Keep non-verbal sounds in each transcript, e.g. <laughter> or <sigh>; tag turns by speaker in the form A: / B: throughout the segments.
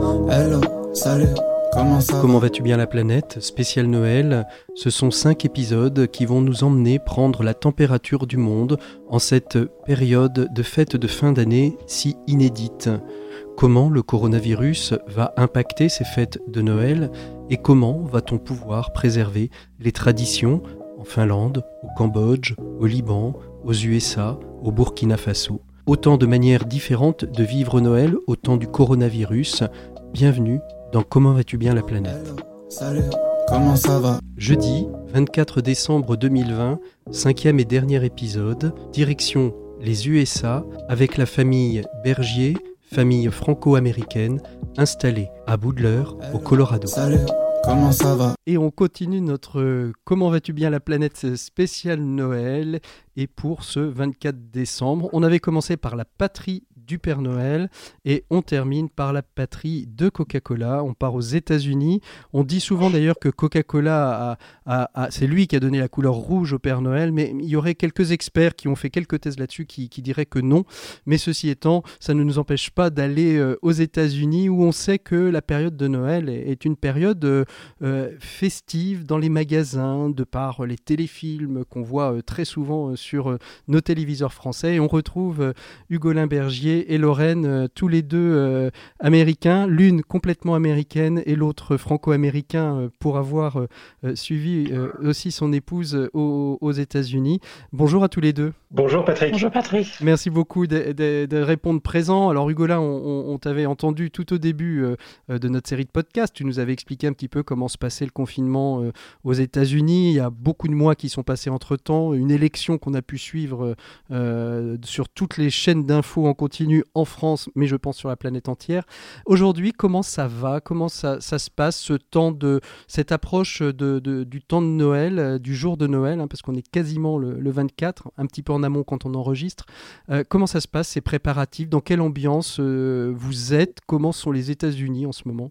A: Hello, salut. Comment ça
B: Comment vas-tu bien la planète? Spécial Noël, ce sont cinq épisodes qui vont nous emmener prendre la température du monde en cette période de fête de fin d'année si inédite. Comment le coronavirus va impacter ces fêtes de Noël et comment va-t-on pouvoir préserver les traditions en Finlande, au Cambodge, au Liban, aux USA, au Burkina Faso? Autant de manières différentes de vivre Noël au temps du coronavirus. Bienvenue dans Comment vas-tu bien la planète?
A: Hello, salut. Comment ça va?
B: Jeudi 24 décembre 2020, cinquième et dernier épisode, direction les USA avec la famille Bergier, famille franco-américaine installée à Boudler au Colorado.
A: Salut. Comment ça va?
B: Et on continue notre euh, Comment vas-tu bien la planète spécial Noël. Et pour ce 24 décembre, on avait commencé par la patrie du Père Noël et on termine par la patrie de Coca-Cola. On part aux États-Unis. On dit souvent d'ailleurs que Coca-Cola, c'est lui qui a donné la couleur rouge au Père Noël, mais il y aurait quelques experts qui ont fait quelques thèses là-dessus qui, diraient que non. Mais ceci étant, ça ne nous empêche pas d'aller euh, aux États-Unis où on sait que la période de Noël est, une période euh, euh, festive dans les magasins, de par les téléfilms qu'on voit très souvent sur nos téléviseurs français. On retrouve euh, Hugolin Et Lorraine, euh, tous les deux euh, américains, l'une complètement américaine et l'autre franco-américain euh, pour avoir suivi euh, aussi son épouse aux, aux États-Unis. Bonjour à tous les deux.
C: Bonjour Patrick.
D: Bonjour Patrick.
B: Merci beaucoup de, de- de répondre présent. Alors Hugolin, on, on- on t'avait entendu tout au début de notre série de podcasts. Tu nous avais expliqué un petit peu comment se passait le confinement euh, aux États-Unis. Il y a beaucoup de mois qui sont passés entre-temps. Une élection qu'on a pu suivre euh, sur toutes les chaînes d'infos en continu en France, mais je pense sur la planète entière. Aujourd'hui, comment ça va? Comment ça, se passe, ce temps de, cette approche de, du temps de Noël, euh, du jour de Noël, hein, parce qu'on est quasiment le, le 24, un petit peu en amont quand on enregistre. Euh, comment ça se passe, ces préparatifs? Dans quelle ambiance euh, vous êtes? Comment sont les États-Unis en ce moment?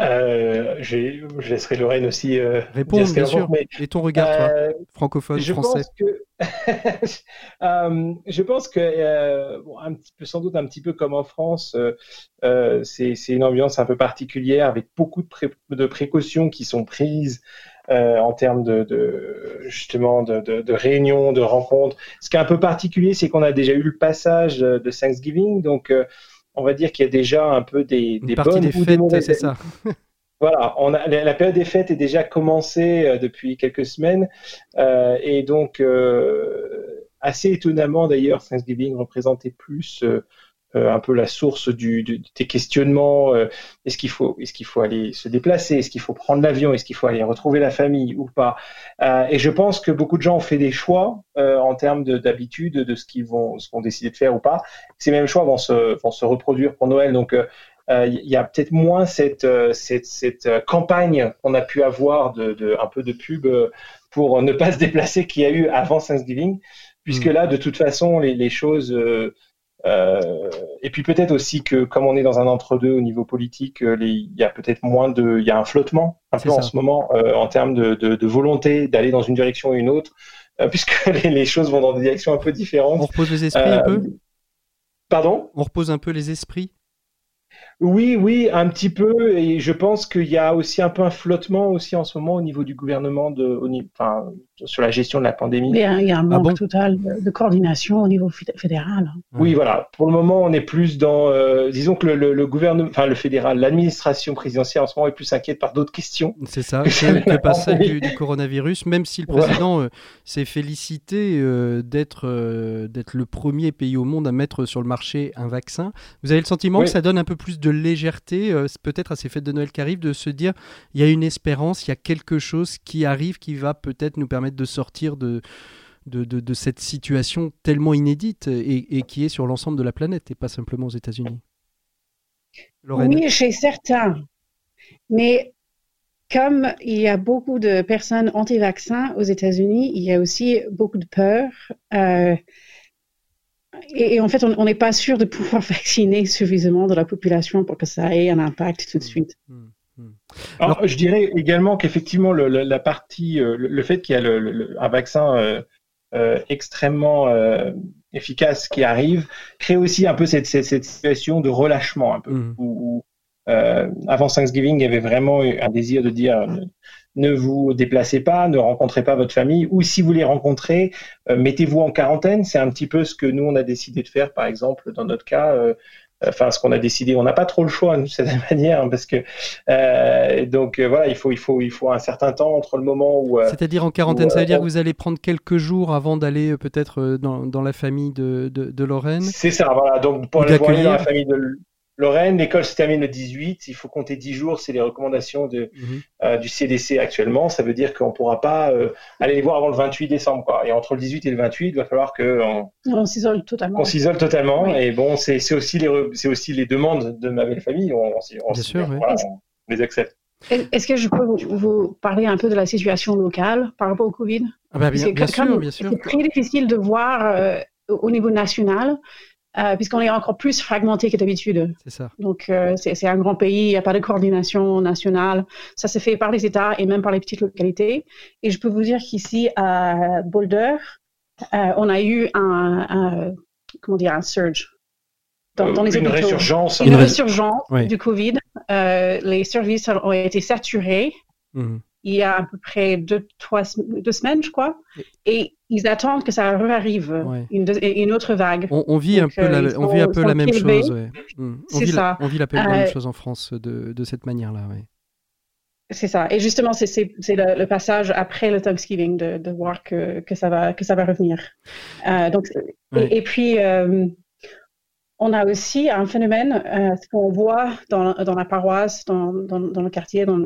C: Euh, je, laisserai Lorraine aussi euh,
B: Répondre, bien
C: en
B: sûr.
C: mais,
B: Et ton regard, toi
C: euh,
B: Francophone,
C: je
B: français
C: pense que <laughs> Euh, je pense que euh, bon, un petit peu, sans doute un petit peu comme en France, c'est une ambiance un peu particulière avec beaucoup de, pré- de précautions qui sont prises euh, en termes de, de justement de, de, de réunions, de rencontres. Ce qui est un peu particulier, c'est qu'on a déjà eu le passage de Thanksgiving, donc euh, on va dire qu'il y a déjà un peu des,
B: Une
C: des
B: partie
C: bonnes
B: des fêtes, c'est ça. <laughs>
C: voilà, on a, la, la période des fêtes est déjà commencée euh, depuis quelques semaines euh, et donc euh, assez étonnamment d'ailleurs, Thanksgiving représentait plus euh, un peu la source du, du- des questionnements. euh, est-ce qu'il faut, est-ce qu'il faut aller se déplacer, est-ce qu'il faut prendre l'avion, est-ce qu'il faut aller retrouver la famille ou pas Euh, Et je pense que beaucoup de gens ont fait des choix euh, en termes de- d'habitude, de, ce qu'ils vont, ce qu'ils vont décider de faire ou pas. Ces mêmes choix vont se, vont se reproduire pour Noël, donc. euh, euh, il y a peut-être moins cette, cette, cette campagne qu'on a pu avoir de, de un peu de pub pour ne pas se déplacer qu'il y a eu avant Thanksgiving, puisque
B: Mm.
C: là, de toute façon, les, les choses. Euh, et puis peut-être aussi que comme on est dans un entre-deux au niveau politique, euh, il y a peut-être moins de, il y a un flottement un peu en ce moment euh, en termes de, de, de volonté d'aller dans une direction ou une autre, euh, <laughs> puisque les, les choses vont dans des directions un peu
B: On
C: différentes.
B: repose les esprits un peu?
C: Pardon?
B: On repose un peu les esprits?
C: Oui, oui, un petit peu, et je pense qu'il y a aussi un peu un flottement aussi en ce moment au niveau du gouvernement de, au ni- enfin, sur la gestion de la pandémie.
D: Il y a, il y a un manque
B: bon?
D: total de, de coordination au niveau fédé- fédéral.
C: Oui, voilà. Pour le moment, on est plus dans, euh, disons que le, le, le gouvernement, enfin le fédéral, l'administration présidentielle en ce moment est plus inquiète par d'autres questions.
B: C'est ça,
C: que <laughs> ça
B: que, que pas celle du, du coronavirus, même si le
C: Voilà.
B: président euh, s'est félicité euh, d'être euh, d'être le premier pays au monde à mettre sur le marché un vaccin. Vous avez le sentiment
C: Oui.
B: que ça donne un peu plus de légèreté, euh, peut-être à ces fêtes de Noël qui arrivent, de se dire il y a une espérance, il y a quelque chose qui arrive qui va peut-être nous permettre de sortir de, de, de- cette situation tellement inédite et, qui est sur l'ensemble de la planète et pas simplement aux États-Unis.
D: Oui, chez certains. Mais comme il y a beaucoup de personnes anti-vaccins aux États-Unis, il y a aussi beaucoup de peur. euh, et, et en fait, on n'est pas sûr de pouvoir <laughs> vacciner suffisamment de la population pour que ça ait un impact tout de suite.
B: Hmm, hmm.
C: Alors, je dirais également qu'effectivement, le, le- la partie, euh, le, le fait qu'il y a le, le- un vaccin euh, euh, extrêmement euh, efficace qui arrive, crée aussi un peu cette, cette, cette situation de relâchement, un peu, où, où, avant Thanksgiving, il y avait vraiment un désir de dire ne vous déplacez pas, ne rencontrez pas votre famille, ou si vous les rencontrez, mettez-vous en quarantaine. C'est un petit peu ce que nous, on a décidé de faire, par exemple, dans notre cas. enfin, ce qu'on a décidé, on n'a pas trop le choix de cette <laughs> manière, hein, parce que donc voilà, il faut, il faut, il faut un certain temps entre le moment où.
B: C'est-à-dire en quarantaine, ça veut dire que vous allez prendre quelques jours avant d'aller peut-être dans, dans, la famille de, de, de Lorraine.
C: C'est ça, voilà. Donc pour aller dans la famille de Lorraine, l'école se termine le 18, il faut compter 10 jours, c'est les recommandations de, mhm. euh, du CDC actuellement. Ça veut dire qu'on ne pourra pas euh, aller les voir avant le 28 décembre. Quoi. Et entre le 18 et le 28, il va falloir qu'on
D: on, s'isole totalement.
C: On s'isole totalement. Et bon, c'est aussi, les, aussi les demandes de ma belle famille. On,
B: Bien sûr,
C: les accepte.
D: Est-ce que je peux vous, parler un peu de la situation locale par rapport au Covid?
B: Ah bah bien, bien, sûr, bien sûr.
D: C'est très difficile de voir euh, au niveau national euh, puisqu'on est encore plus fragmenté que d'habitude.
B: C'est ça.
D: Donc, euh, c'est un grand pays, il n'y a pas de coordination nationale. Ça se fait par les États et même par les petites localités. Et je peux vous dire qu'ici, à Boulder, euh, on a eu un, comment dire, un surge.
C: Dans, dans les
D: une
C: résurgence.
D: Une résurgence du Covid. les services ont été saturés. Mhm il y a à peu près deux, trois, deux semaines, je crois. Et ils attendent que ça arrive, une, une, autre vague.
B: On, vit, un peu la, on vit un peu la même chose. Mm.
D: C'est ça.
B: on vit la, même euh, chose en France de, de cette manière-là.
D: C'est ça. Et justement, c'est le, passage après le Thanksgiving de, de voir que, que, ça va, que ça va revenir. Euh, donc, et, puis, euh, on a aussi un phénomène, euh, ce qu'on voit dans, dans, la paroisse, dans, dans, dans le quartier, dans,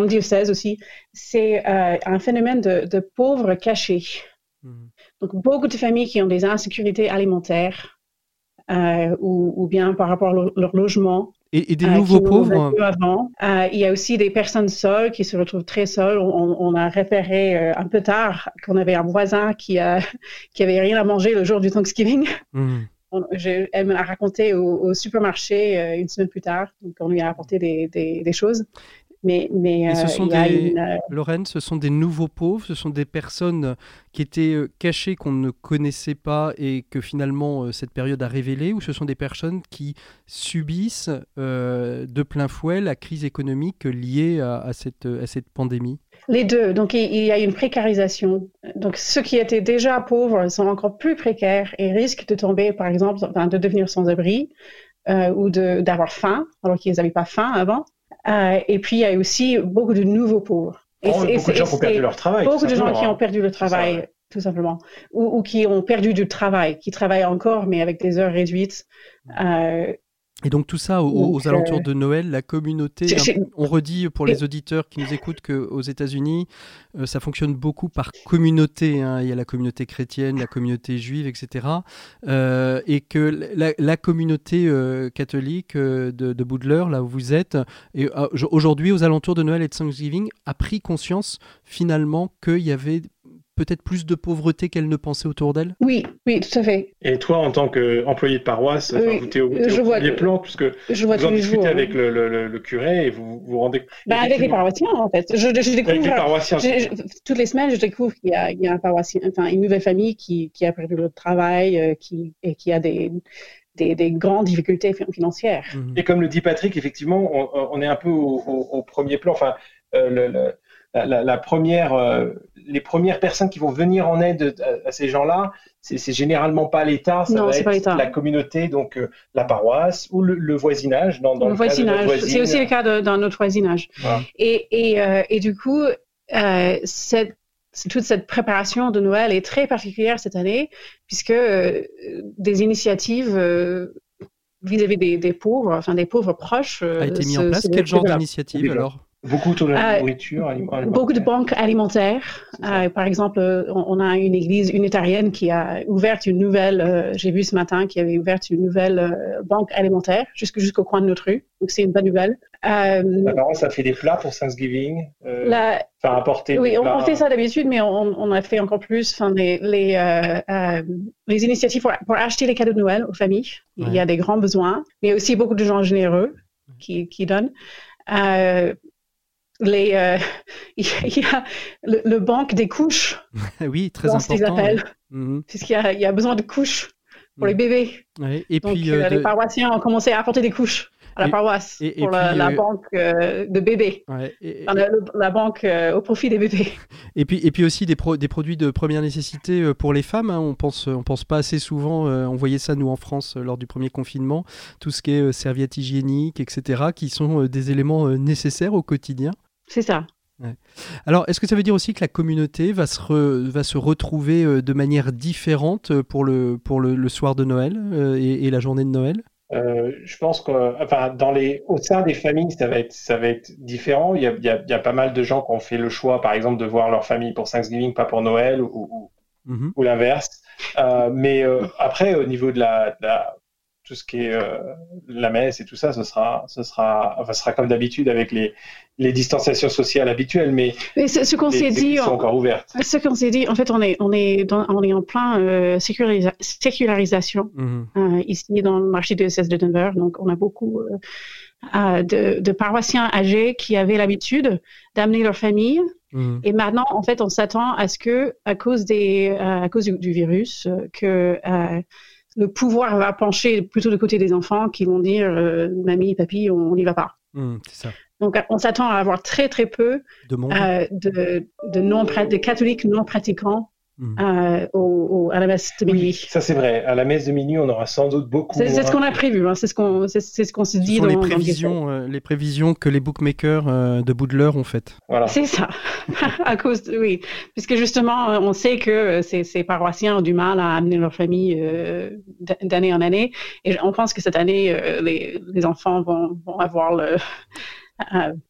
D: le diocèse aussi, c'est euh, un phénomène de, de pauvres cachés. Mhm. Donc, beaucoup de familles qui ont des insécurités alimentaires euh, ou, ou, bien par rapport à leur, logement.
B: Et, des nouveaux pauvres
D: avant. Il y a aussi des personnes seules qui se retrouvent très seules. On, on a repéré un peu tard qu'on avait un voisin qui, <laughs> qui avait rien à manger le jour du Thanksgiving. Mhm elle me l'a raconté au, supermarché euh, une semaine plus tard. Donc, on lui a apporté des, choses. Mais, mais
B: ce euh, sont des, euh, Lorraine, ce sont des nouveaux pauvres, ce sont des personnes qui étaient cachées, qu'on ne connaissait pas et que finalement cette période a révélé, ou ce sont des personnes qui subissent de plein fouet la crise économique liée à, cette, à cette pandémie?
D: Les deux. Donc, il, y a une précarisation. Donc, ceux qui étaient déjà pauvres sont encore plus précaires et risquent de tomber, par exemple, de devenir sans-abri euh, ou d'avoir faim, alors qu'ils n'avaient pas faim avant. Euh, et puis, il y a aussi beaucoup de nouveaux pauvres.
C: Et, beaucoup de gens qui ont perdu leur travail.
D: Beaucoup de gens qui ont perdu le travail, tout simplement. Ou, qui ont perdu du travail, qui travaillent encore, mais avec des heures réduites. Euh,
B: et donc tout ça aux, alentours de Noël, la communauté, on redit pour les auditeurs qui nous écoutent qu'aux États-Unis, euh, ça fonctionne beaucoup par communauté. Hein. Il y a la communauté chrétienne, la communauté juive, etc. Euh, et que la, communauté euh, catholique de, de Boudler, là où vous êtes, aujourd'hui aux alentours de Noël et de Thanksgiving, a pris conscience finalement qu'il y avait peut-être plus de pauvreté qu'elle ne pensait autour d'elle?
D: Oui, oui, tout à fait.
C: Et toi, en tant qu'employé de paroisse, vous êtes au, je vois premier plan, puisque
D: je vois
C: vous en discutez avec
D: le,
C: le, curé et vous vous rendez...
D: Bah, avec les paroissiens, en fait. Je, je découvre, avec les paroissiens. toutes les semaines, je découvre qu'il y a, il y a un paroissien, enfin, une nouvelle famille qui, qui a perdu le travail euh, qui, et qui a des... Des, des, grandes difficultés financières.
C: Et comme le dit Patrick, effectivement, on, on est un peu au, au, premier plan. Enfin, euh, le, la, première, euh, les premières personnes qui vont venir en aide à, ces gens-là, c'est généralement pas l'État, ça va être la communauté, donc euh, la paroisse ou le, voisinage. Dans,
D: le, voisinage, c'est aussi le cas dans notre voisinage. Et, et, euh, et, du coup, cette, toute cette préparation de Noël est très particulière cette année, puisque des initiatives vis-à-vis des, des, pauvres, enfin des pauvres proches.
B: a été mis en place. Quel genre d'initiative alors?
C: Beaucoup de la euh, nourriture alimentaire.
D: Beaucoup de banques alimentaires. Euh, par exemple, on, a une église unitarienne qui a ouvert une nouvelle, euh, j'ai vu ce matin, qui avait ouvert une nouvelle banque alimentaire jusqu'au coin de notre rue. Donc, c'est une bonne nouvelle.
C: Apparemment, ça fait des plats pour Thanksgiving. La... Enfin, apporter
D: oui,
C: des
D: on, fait ça d'habitude, mais on, a fait encore plus. Enfin, les, les, les initiatives pour, pour, acheter les cadeaux de Noël aux familles. Il y a des grands besoins, mais aussi beaucoup de gens généreux qui, qui donnent. Euh, les, euh, <laughs> il y a le, le, banque des couches. <laughs>
B: oui, très important.
D: Ce appellent. Mhm. Puisqu'il y a, il y a besoin de couches pour les bébés.
B: Et
D: Donc,
B: puis,
D: euh, les paroissiens ont commencé à apporter des couches. à la
B: Et-
D: paroisse
B: et- et
D: pour la,
B: puis,
D: la
B: euh,
D: banque euh, de bébés.
B: Ouais, et,
D: Enfin, la, la banque euh, au profit des bébés. <laughs>
B: et puis, et puis aussi des, pro- des produits de première nécessité euh, pour les femmes. hein. On pense, on pense pas assez souvent. euh, on voyait ça nous en France euh, lors du premier confinement. Tout ce qui est euh, serviettes hygiéniques, etc., qui sont euh, des éléments euh, nécessaires au quotidien.
D: C'est ça.
B: Alors, est-ce que ça veut dire aussi que la communauté va se, re- va se retrouver euh, de manière différente euh, pour le, pour le, le soir de Noël euh, et, et la journée de Noël?
C: Euh, je pense que, enfin, dans les, au sein des familles, ça va être, ça va être différent. Il y a, il y a, il y a pas mal de gens qui ont fait le choix, par exemple, de voir leur famille pour Thanksgiving, pas pour Noël, ou, ou,
B: Mhm.
C: ou l'inverse. Euh, mais euh, après, au niveau de la, de la- tout ce qui est euh, la messe et tout ça, ce sera, ce sera, enfin, ce sera comme d'habitude avec les, les distanciations sociales habituelles, mais
D: Mais ce, ce qu'on
C: les,
D: s'est dit,
C: églises sont
D: on-
C: encore ouvertes.
D: ce qu'on s'est dit, en fait, on est, on est, dans- on est en plein euh, sécularisa- sécularisation
B: Mhm.
D: euh, ici dans le marché de de Denver. Donc, on a beaucoup euh, de, de paroissiens âgés qui avaient l'habitude d'amener leur famille.
B: Mhm.
D: Et maintenant, en fait, on s'attend à ce que, à cause des, à cause du, du virus, que euh, le pouvoir va pencher plutôt du côté des enfants qui vont dire, euh, mamie, papy, on n'y va pas.
B: Ça.
D: Donc, on s'attend à avoir très très peu
B: De
D: euh, de, de, non, de catholiques non pratiquants
B: Mhm.
D: euh, au, au- à la messe de
C: Oui,
D: minuit.
C: ça c'est vrai. À la messe de minuit, on aura sans doute beaucoup
D: C'est c'est ce qu'on a prévu, hein, c'est ce qu'on c'est c'est ce qu'on s'est dit
B: sont
D: dans,
B: les
D: dans le
B: prévisions, euh, les prévisions que les bookmakers euh, de l'heure ont faites.
C: Voilà.
D: C'est ça, <laughs> à cause de, oui, puisque justement, on sait que ces, ces paroissiens ont du mal à amener leur famille euh, d'année en année, et on pense que cette année, euh, les, les enfants vont, vont avoir le,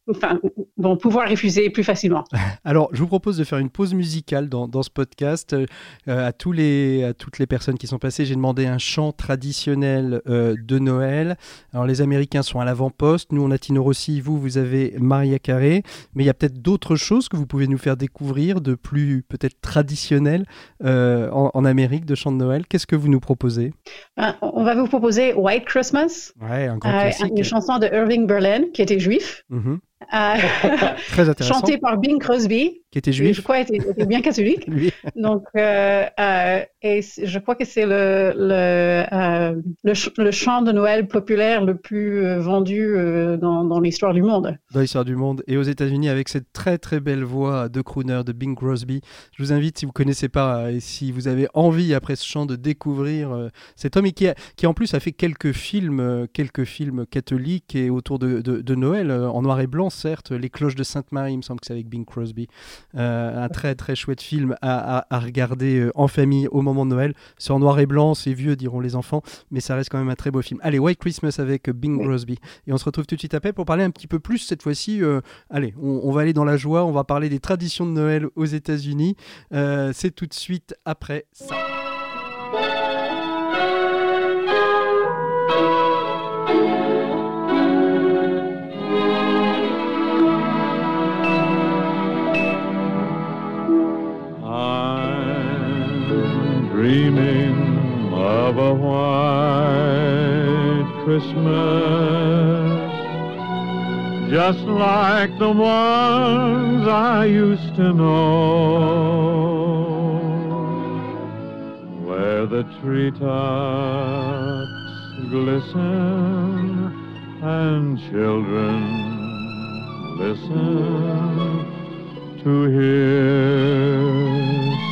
D: enfin, vont pouvoir refuser plus facilement. <laughs>
B: Alors, je vous propose de faire une pause musicale dans, dans ce podcast. Euh, à, tous les, à toutes les personnes qui sont passées, j'ai demandé un chant traditionnel euh, de Noël. Alors, les Américains sont à l'avant-poste. Nous, on a Tino Rossi. Vous, vous avez Maria Carré. Mais il y a peut-être d'autres choses que vous pouvez nous faire découvrir de plus peut-être traditionnels euh, en, en Amérique de chants de Noël. Qu'est-ce que vous nous proposez?
D: Euh, On va vous proposer White Christmas,
B: Ouais, un grand
D: euh,
B: classique.
D: une chanson de Irving Berlin, qui était juif,
B: Mhm.
D: euh, <laughs>
B: Très intéressant.
D: chantée par Bing Crosby,
B: Qui était juif
D: je crois, était, était bien catholique. <laughs> Donc, euh, euh, et je crois que c'est le, le, euh, le, ch- le chant de Noël populaire le plus vendu dans, dans l'histoire du monde.
B: dans l'histoire du monde et aux États-Unis avec cette très très belle voix de crooner de Bing Crosby. Je vous invite, si vous connaissez pas et si vous avez envie après ce chant de découvrir cet homme et qui, a- qui en plus a fait quelques films, quelques films catholiques et autour de, de- de Noël en noir et blanc certes, Les Cloches de Sainte-Marie, il me semble que c'est avec Bing Crosby. Euh, un très très chouette film à, à- à regarder euh, en famille au moment de Noël. C'est en noir et blanc, c'est vieux diront les enfants, mais ça reste quand même un très beau film. Allez, White Christmas avec euh, Bing. Crosby. Et on se retrouve tout de suite après pour parler un petit peu plus cette fois-ci. allez, on, on va aller dans la joie, on va parler des traditions de Noël aux États-Unis. C'est tout de suite après ça.
E: Dreaming of a white Christmas, just like the ones I used to know, where the treetops glisten and children listen to hear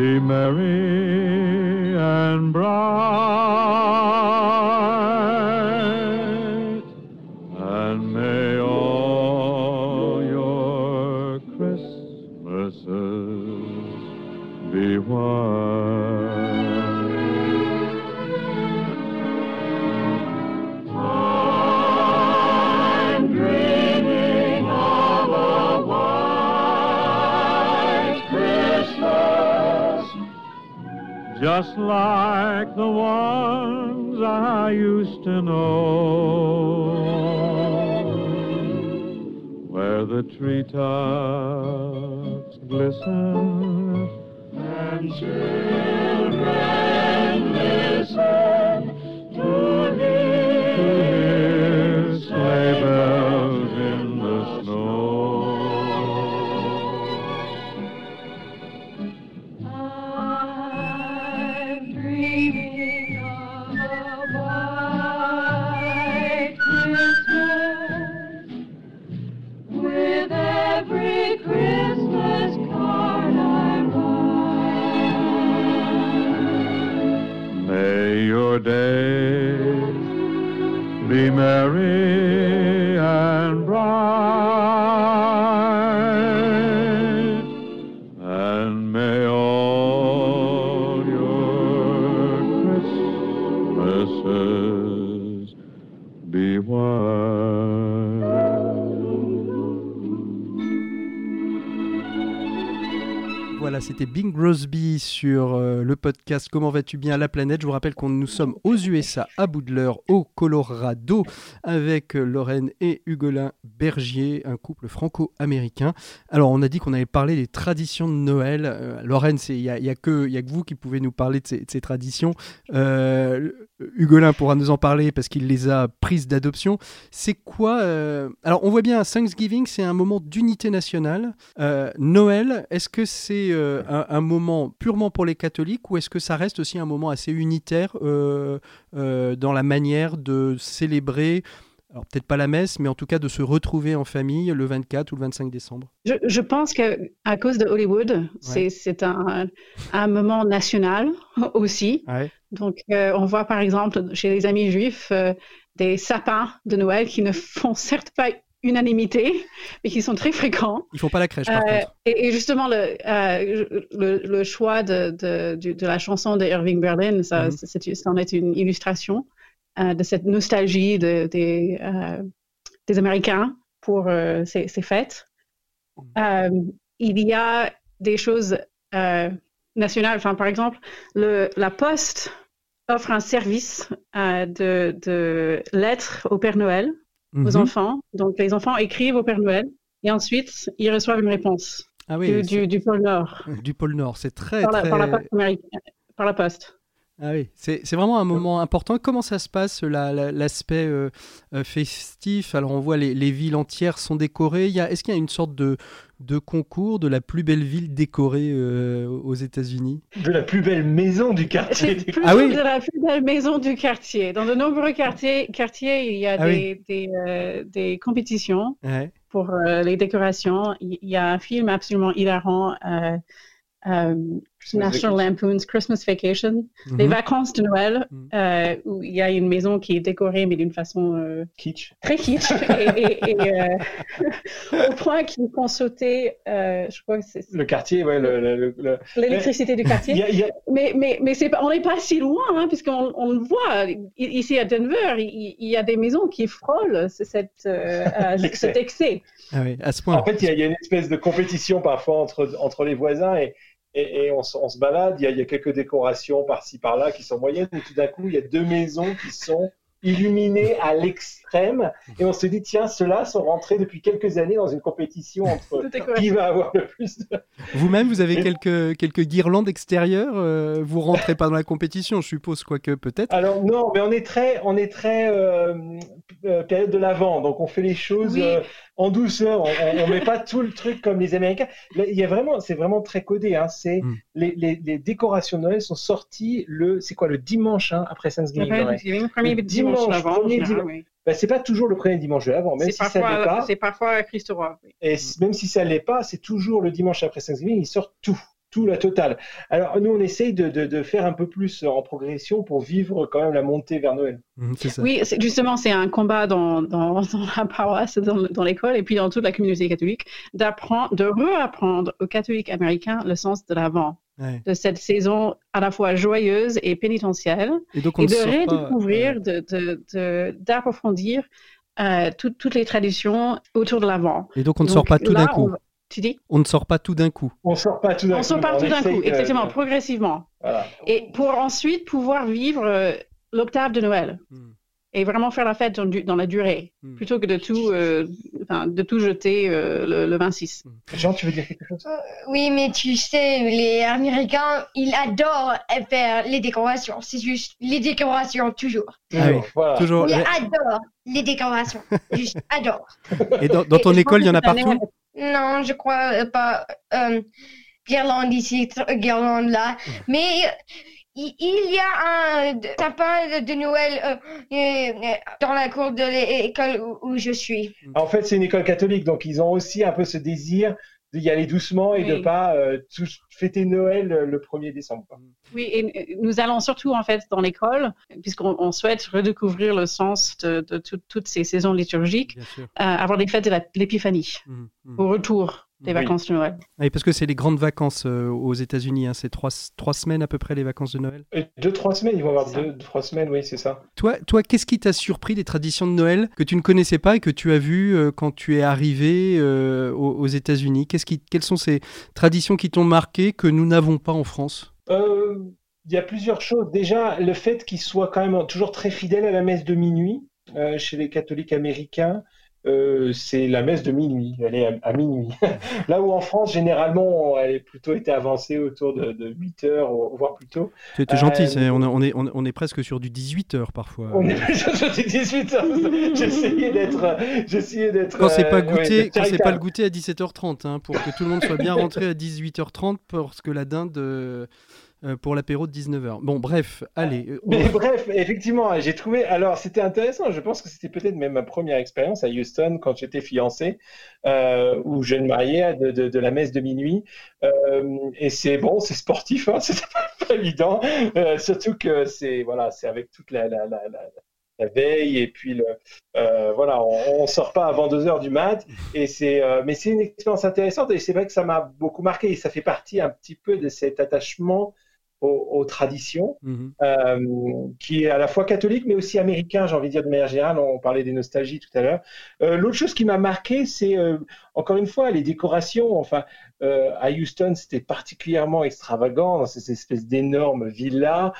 E: be merry and bright, just like the ones I used to know, where the treetops glisten and your days be merry and bright, and may all your Christmases be white.
B: Voilà, c'était Bing Crosby sur euh, le podcast Comment vas-tu bien la planète. Je vous rappelle que nous sommes aux USA, à Boudleur, au Colorado, avec euh, Lorraine et Hugolin Bergier, un couple franco-américain. Alors, on a dit qu'on allait parler des traditions de Noël. Euh, Lorraine, il n'y a, y a, que, a que vous qui pouvez nous parler de ces, traditions. Euh, Hugolin pourra nous en parler parce qu'il les a prises d'adoption. C'est quoi euh, Alors, on voit bien, Thanksgiving, c'est un moment d'unité nationale. Euh, Noël, est-ce que c'est un, moment purement pour les catholiques ou est-ce que ça reste aussi un moment assez unitaire euh, euh, dans la manière de célébrer alors peut-être pas la messe, mais en tout cas de se retrouver en famille le 24 ou le 25 décembre?
D: Je, je pense qu'à cause de Hollywood, ouais. c'est un, un, moment national <laughs> aussi.
B: Ouais.
D: Donc euh, on voit par exemple chez les amis juifs euh, des sapins de Noël qui ne font certes pas unanimité, mais qui sont très fréquents.
B: Ils font pas la crèche, par
D: euh,
B: contre.
D: Et, et, justement, le, euh, le, le, choix de, de, de, de, la chanson de Irving Berlin, ça, mm -hmm. ça en est une illustration euh, de cette nostalgie de, des, des Américains pour ces, ces, fêtes. Mm. il y a des choses nationales, enfin, par exemple, le, la Poste offre un service de, de lettres au Père Noël aux -hmm. enfants. Donc, les enfants écrivent au Père Noël et ensuite, ils reçoivent une réponse
B: ah oui,
D: du, du, du, pôle Nord.
B: Du pôle Nord, c'est très,
D: par la,
B: très...
D: Par la, poste par la poste.
B: Ah oui, c'est vraiment un moment important. Comment ça se passe, l'aspect la, la, euh, festif? Alors, on voit les, les, villes entières sont décorées. Est-ce qu'il y a une sorte de, de concours de la plus belle ville décorée euh, aux États-Unis
C: De la plus belle maison du quartier.
D: ah oui De la plus belle maison du quartier. Dans de nombreux quartiers, quartiers il y a ah des, oui. des, euh, des, compétitions
B: ouais.
D: pour euh, les décorations. Il y a un film absolument hilarant. National Lampoon's Christmas Vacation, mm -hmm. les vacances de Noël, mm -hmm. euh, où il y a une maison qui est décorée, mais d'une façon euh,
C: kitsch.
D: très kitsch, <laughs> et, et, et euh, <laughs> au point qu'ils font sauter, je crois que c'est
C: le quartier, ouais,
D: l'électricité le, le... du quartier.
C: y a, y a...
D: Mais, mais, mais c'est on n'est pas si loin, hein, puisqu'on on le voit ici à Denver, il, il, y a des maisons qui frôlent cette, cet excès.
B: Ah oui, à ce point.
C: En fait, il y, a, il y a une espèce de compétition parfois entre, entre les voisins et et, et on, on, se balade, il y, a, il y, a, quelques décorations par-ci par-là qui sont moyennes, et tout d'un coup, il y a deux maisons qui sont illuminées à l'extrême, et on se dit, tiens, ceux-là sont rentrés depuis quelques années dans une compétition <laughs> entre qui va avoir le plus de...
B: Vous-même, vous avez et... quelques, quelques guirlandes extérieures, euh, vous rentrez pas dans la compétition, je suppose, quoique peut-être.
C: Alors non, mais on est très, on est très euh, euh, période de l'avant, donc on fait les choses...
D: Oui
C: en douceur, on, ne met pas tout le truc comme les Américains. Il y a vraiment, c'est vraiment très codé. Hein. C'est mm. les, les, les, décorations de Noël sont sorties le, c'est quoi le dimanche hein, après Thanksgiving.
D: Le premier le dimanche, dimanche avant.
C: Premier dimanche. Oui. Ben, c'est pas toujours le premier dimanche de l'avant, même si
D: parfois,
C: ça l'est pas.
D: C'est parfois Christ roi. Oui.
C: Et même si ça l'est pas, c'est toujours le dimanche après Thanksgiving, ils sortent tout tout la totale. Alors nous, on essaye de, de, de, faire un peu plus en progression pour vivre quand même la montée vers Noël.
B: Mmh, ça.
D: Oui, justement, c'est un combat dans, dans, <laughs> dans, la paroisse, dans, dans l'école et puis dans toute la communauté catholique, d'apprendre, de réapprendre aux catholiques américains le sens de l'avant.
B: Ouais.
D: de cette saison à la fois joyeuse et pénitentielle,
B: et, donc
D: et de redécouvrir, pas... de, d'approfondir euh, tout, toutes les traditions autour de l'avant.
B: Et donc on ne sort pas tout d'un coup.
D: On... Tu dis
B: On ne sort pas tout d'un coup.
C: On sort pas tout d'un coup.
D: On sort pas tout d'un coup, exactement, progressivement.
C: Voilà.
D: Et pour ensuite pouvoir vivre euh, l'octave de Noël.
B: Hmm.
D: et vraiment faire la fête dans, la durée,
B: Mm.
D: plutôt que de tout, euh, enfin, de tout jeter euh, le, le 26.
C: Jean, tu veux dire quelque chose?
F: Oui, mais tu sais, les Américains, ils adorent faire les décorations. C'est juste les décorations, toujours.
B: Ah oui,
C: voilà.
B: Toujours.
F: Ils adorent les décorations. Juste adorent. <laughs>
B: Et dans, dans
D: Et
B: ton école, il y en a partout?
F: Non, je crois euh, pas. Euh, guirlande ici, guirlande là. Mais euh, il, y a un sapin de, Noël euh, euh, dans la cour de l'école où je suis.
C: En fait, c'est une école catholique, donc ils ont aussi un peu ce désir d'y aller doucement et de
D: Oui.
C: pas euh, tous fêter Noël euh, le 1er décembre. quoi.
D: Oui, et nous allons surtout en fait dans l'école, puisqu'on on souhaite redécouvrir le sens de, de tout- toutes ces saisons liturgiques, euh, avant les fêtes de la- l'épiphanie,
B: Mhm, mhm.
D: au retour
C: Oui.
D: vacances de Noël.
B: Oui, parce que c'est les grandes vacances euh, aux États-Unis. hein. C'est trois, trois semaines à peu près les vacances de Noël.
C: Euh, Deux, trois semaines, ils vont avoir deux, trois semaines, oui, c'est ça.
B: Toi, toi qu'est-ce qui t'a surpris des traditions de Noël que tu ne connaissais pas et que tu as vues euh, quand tu es arrivé euh, aux, aux États-Unis? Qu'est-ce qui, Quelles sont ces traditions qui t'ont marqué que nous n'avons pas en France?
C: Euh, Il y a plusieurs choses. Déjà, le fait qu'ils soient quand même toujours très fidèles à la messe de minuit euh, chez les catholiques américains. Euh, c'est la messe de minuit, elle est à, à minuit. <laughs> Là où en France, généralement, elle est plutôt été avancée autour de, de 8 heures, voire plus tôt.
B: Tu es
C: Euh,
B: gentil, c'est- on, est- on est, on est- on est presque sur du 18 heures parfois.
C: On est je dis 18 heures. <laughs> J'essayais d'être, j'essayais d'être.
B: Quand c'est pas
C: euh, ouais,
B: goûté,
C: d'être
B: quand c'est pas le goûter à 17h30, hein, pour que tout le monde soit bien rentré à 18h30 parce que la dinde euh, euh, pour l'apéro de 19h. Bon, bref, allez. euh,
C: Mais bref, effectivement, j'ai trouvé. Alors, c'était intéressant. Je pense que c'était peut-être même ma première expérience à Houston quand j'étais fiancé euh, ou jeune marié de, de, de la messe de minuit. Euh, et c'est bon, c'est sportif, hein, <laughs> c'était pas, pas évident. Euh, surtout que c'est voilà, c'est avec toute la, la, la, la, la veille et puis le euh, voilà, on, on sort pas avant 2 heures du mat. Et c'est euh, mais c'est une expérience intéressante et c'est vrai que ça m'a beaucoup marqué et ça fait partie un petit peu de cet attachement aux, aux traditions
B: mhm.
C: euh, qui est à la fois catholique mais aussi américain, j'ai envie de dire de manière générale. On parlait des nostalgies tout à l'heure. Euh, L'autre chose qui m'a marqué, c'est euh, encore une fois les décorations. Enfin, à Houston, c'était particulièrement extravagant dans ces espèces d'énormes villas.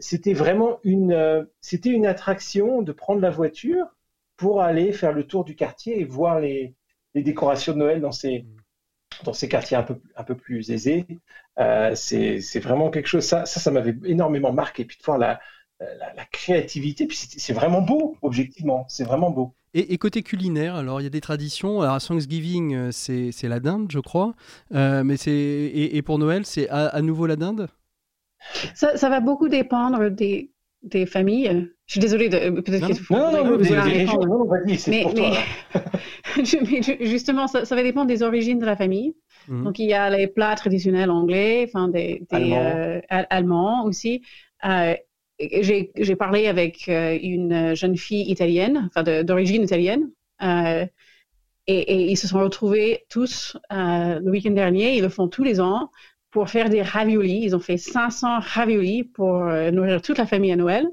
C: C'était vraiment une, c'était une attraction de prendre la voiture pour aller faire le tour du quartier et voir les, les décorations de Noël dans ces dans ces quartiers un peu, un peu plus aisés. Euh, c'est c'est vraiment quelque chose, ça, ça, ça m'avait énormément marqué. Puis de voir la, la, la créativité, puis c'est c'est vraiment beau, objectivement, c'est vraiment beau.
B: Et, et côté culinaire, alors il y a des traditions. Alors à Thanksgiving, euh, c'est c'est la dinde, je crois. Euh, mais c'est et, et pour Noël, c'est à, à nouveau la dinde?
D: Ça, ça va beaucoup dépendre des, des familles. Je suis désolée, de, peut-être
B: Non,
D: que
C: Non, non, non, vas-y, c'est
D: Mais,
C: pour
D: mais,
C: toi. <laughs>
D: justement, ça, ça va dépendre des origines de la famille.
B: Mhm.
D: Donc, il y a les plats traditionnels anglais, enfin, des,
C: Allemands.
D: euh, al- allemands aussi. Euh, J'ai parlé avec euh, une jeune fille italienne, enfin, d'origine italienne. euh, et, et ils se sont retrouvés tous euh, le week-end dernier, ils le font tous les ans, pour faire des raviolis. Ils ont fait 500 raviolis pour euh, nourrir toute la famille à Noël.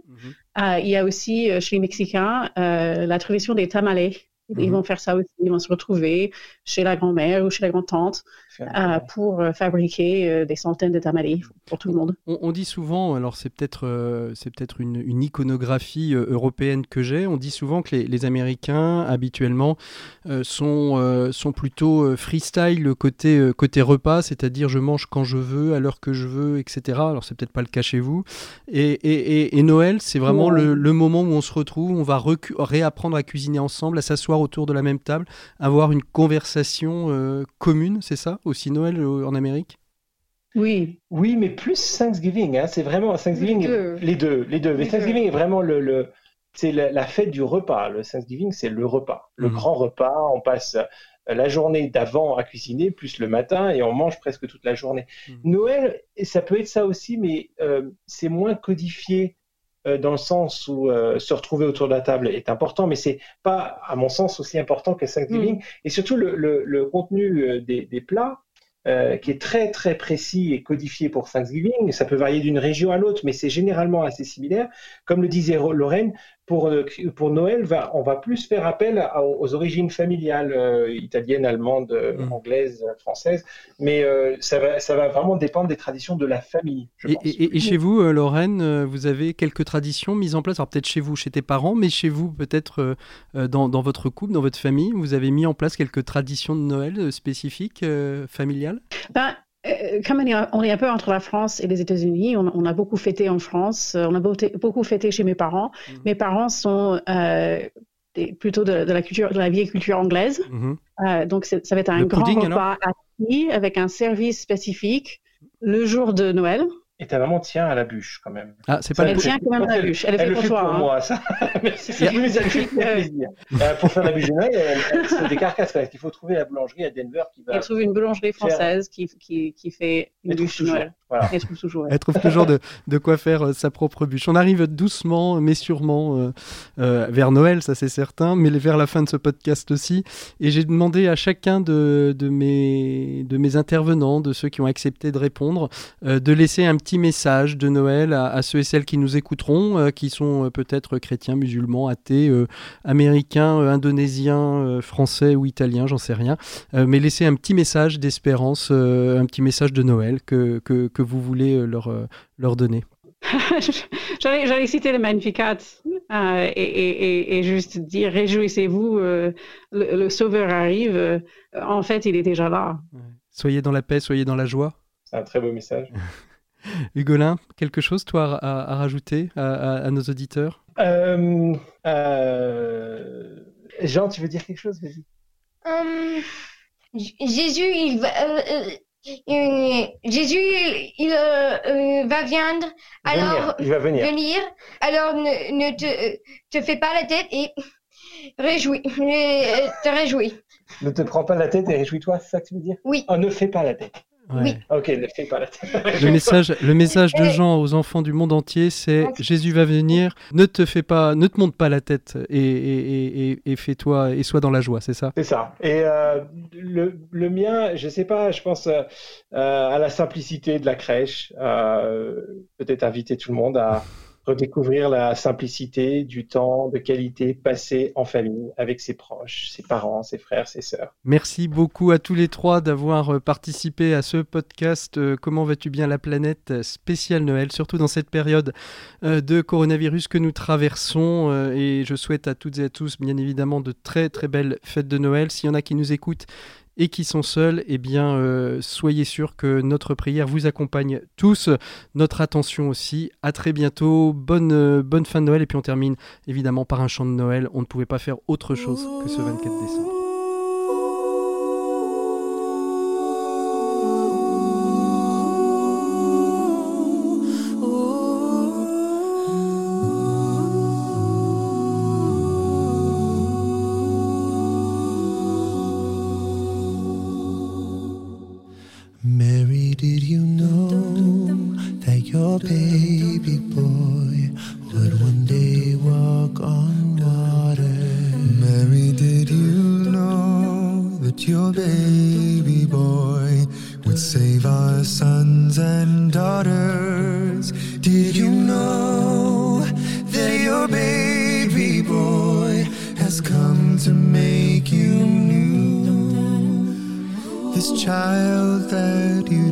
D: Euh, il y a aussi euh, chez les Mexicains euh, la tradition des tamales. Ils
B: Mhm.
D: vont faire ça aussi. Ils vont se retrouver chez la grand-mère ou chez la grand-tante euh, pour euh, fabriquer euh, des centaines de tamales pour tout le monde.
B: On, on dit souvent, alors c'est peut-être euh, c'est peut-être une, une iconographie européenne que j'ai. On dit souvent que les, les Américains habituellement euh, sont euh, sont plutôt freestyle le côté euh, côté repas, c'est-à-dire je mange quand je veux, à l'heure que je veux, etc. Alors c'est peut-être pas le cas chez vous. Et, et, et- et Noël, c'est vraiment
C: Ouais.
B: le, le moment où on se retrouve, on va réapprendre à cuisiner ensemble, à s'asseoir autour de la même table, avoir une conversation euh, commune, c'est ça aussi Noël euh, en Amérique?
D: Oui,
C: Oui, mais plus Thanksgiving, hein, c'est vraiment Thanksgiving,
D: Les deux.
C: les deux, les deux. Mais Thanksgiving est vraiment le, le c'est la, la fête du repas. Le Thanksgiving, c'est le repas, le
B: Mhm.
C: grand repas. On passe euh, la journée d'avant à cuisiner, plus le matin, et on mange presque toute la journée.
B: Mhm.
C: Noël, ça peut être ça aussi, mais euh, c'est moins codifié euh, dans le sens où euh, se retrouver autour de la table est important, mais c'est pas, à mon sens, aussi important que Thanksgiving. Et surtout le, le, le contenu euh, des, des plats. euh, qui est très très précis et codifié pour Thanksgiving. Ça peut varier d'une région à l'autre, mais c'est généralement assez similaire. Comme le disait Lorraine, pour, euh, pour Noël, va, on va plus faire appel à- aux origines familiales euh, italiennes, allemandes, euh,
B: Mm.
C: anglaises, françaises. Mais euh, ça, va, ça va vraiment dépendre des traditions de la famille, je
B: Et,
C: pense.
B: et- et chez vous, euh, Lorraine, euh, vous avez quelques traditions mises en place Alors peut-être chez vous, chez tes parents, mais chez vous, peut-être dans, dans votre couple, dans votre famille, vous avez mis en place quelques traditions de Noël spécifiques, euh, familiales?
D: Ben, comme on est, on est un peu entre la France et les États-Unis, on, on a beaucoup fêté en France, euh, on a beaucoup, fêté chez mes parents.
B: Mhm.
D: Mes parents sont euh, des- plutôt de, de la culture, de la vieille culture anglaise.
B: Mhm.
D: Euh, donc ça va être un
B: Le
D: grand
B: pudding,
D: repas assis avec un service spécifique le jour de Noël.
C: Et ta maman tient à la bûche quand même.
B: Ah, c'est pas
C: Ça,
D: Elle
C: le
D: tient quand même à la bûche. Elle, est
C: Elle le
D: pour
C: fait
D: toi.
C: pour
D: hein.
C: moi, ça. <laughs> Merci, c'est. <laughs> Euh, pour faire la bûche de Noël, elle- elle- c'est des carcasses. parce qu'il faut trouver la boulangerie à Denver qui va.
D: Elle trouve une boulangerie française qui, qui, qui fait une bûche. Noël.
C: Voilà.
D: Elle trouve toujours. ouais.
B: Elle trouve toujours de, de quoi faire euh, sa propre bûche. On arrive doucement, mais sûrement, euh, euh, vers Noël, ça c'est certain, mais vers la fin de ce podcast aussi. Et j'ai demandé à chacun de, de, mes, de mes intervenants, de ceux qui ont accepté de répondre, euh, de laisser un petit message de Noël à, à ceux et celles qui nous écouteront, euh, qui sont euh, peut-être chrétiens, musulmans, athées, euh, américains, euh, indonésiens, euh, français ou italiens, j'en sais rien. Euh, mais laisser un petit message d'espérance, euh, un petit message de Noël que, que, que vous voulez leur, leur donner. <laughs>
D: J'allais citer le Magnificat euh, et, et, et, et juste dire réjouissez-vous, euh, le, le Sauveur arrive. Euh, en fait, il est déjà là.
B: Soyez dans la paix, soyez dans la joie.
C: C'est un très beau message. <laughs>
B: Hugolin, quelque chose, toi, à, à rajouter à, à- à nos auditeurs?
C: Euh, euh, Jean, tu veux dire quelque chose? Vas-y.
F: Hum, Jésus, il va, euh, Jésus, il, il, va viendre. Alors,
C: Venir, Il va venir.
F: venir. Alors, ne, ne te, te fais pas la tête et réjouis, euh, te réjouis.
C: Ne te prends pas la tête et réjouis-toi, c'est ça que tu veux dire?
F: Oui.
C: Oh, ne fais pas la tête.
F: Oui.
C: Ok, ne fais pas la tête.
B: Le message, le message de Jean aux enfants du monde entier, c'est. Jésus va venir. Ne te fais pas, ne te monte pas la tête et, et, et, et- et fais-toi et sois dans la joie, c'est ça?
C: C'est ça. Et euh, le, le mien, je sais pas, je pense euh, euh, à la simplicité de la crèche. euh, Peut-être inviter tout le monde à redécouvrir la simplicité du temps de qualité passé en famille avec ses proches, ses parents, ses frères, ses sœurs.
B: Merci beaucoup à tous les trois d'avoir euh, participé à ce podcast euh, Comment vas-tu bien la planète spécial Noël, surtout dans cette période euh, de coronavirus que nous traversons. Et je souhaite à toutes et à tous, bien évidemment, de très très belles fêtes de Noël. S'il y en a qui nous écoutent et qui sont seuls, eh bien, euh, soyez sûrs que notre prière vous accompagne tous, notre attention aussi. À très bientôt, bonne, euh, bonne fin de Noël, et puis on termine évidemment par un chant de Noël. On ne pouvait pas faire autre chose que ce 24 décembre.
A: Save our sons and daughters? Did you know that your baby boy has come to make you new? This child that you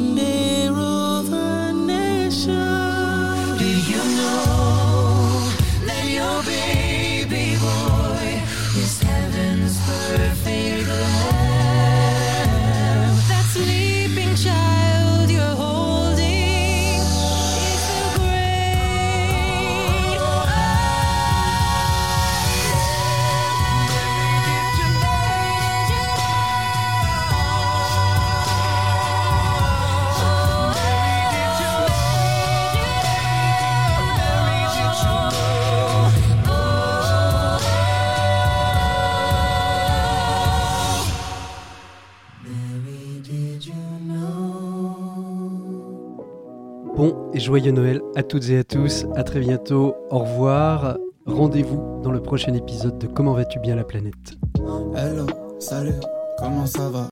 A: Monday joyeux Noël à toutes et à tous. À très bientôt. Au revoir. Rendez-vous dans le prochain épisode de Comment vas-tu bien la planète?
G: Hello, salut, comment ça va?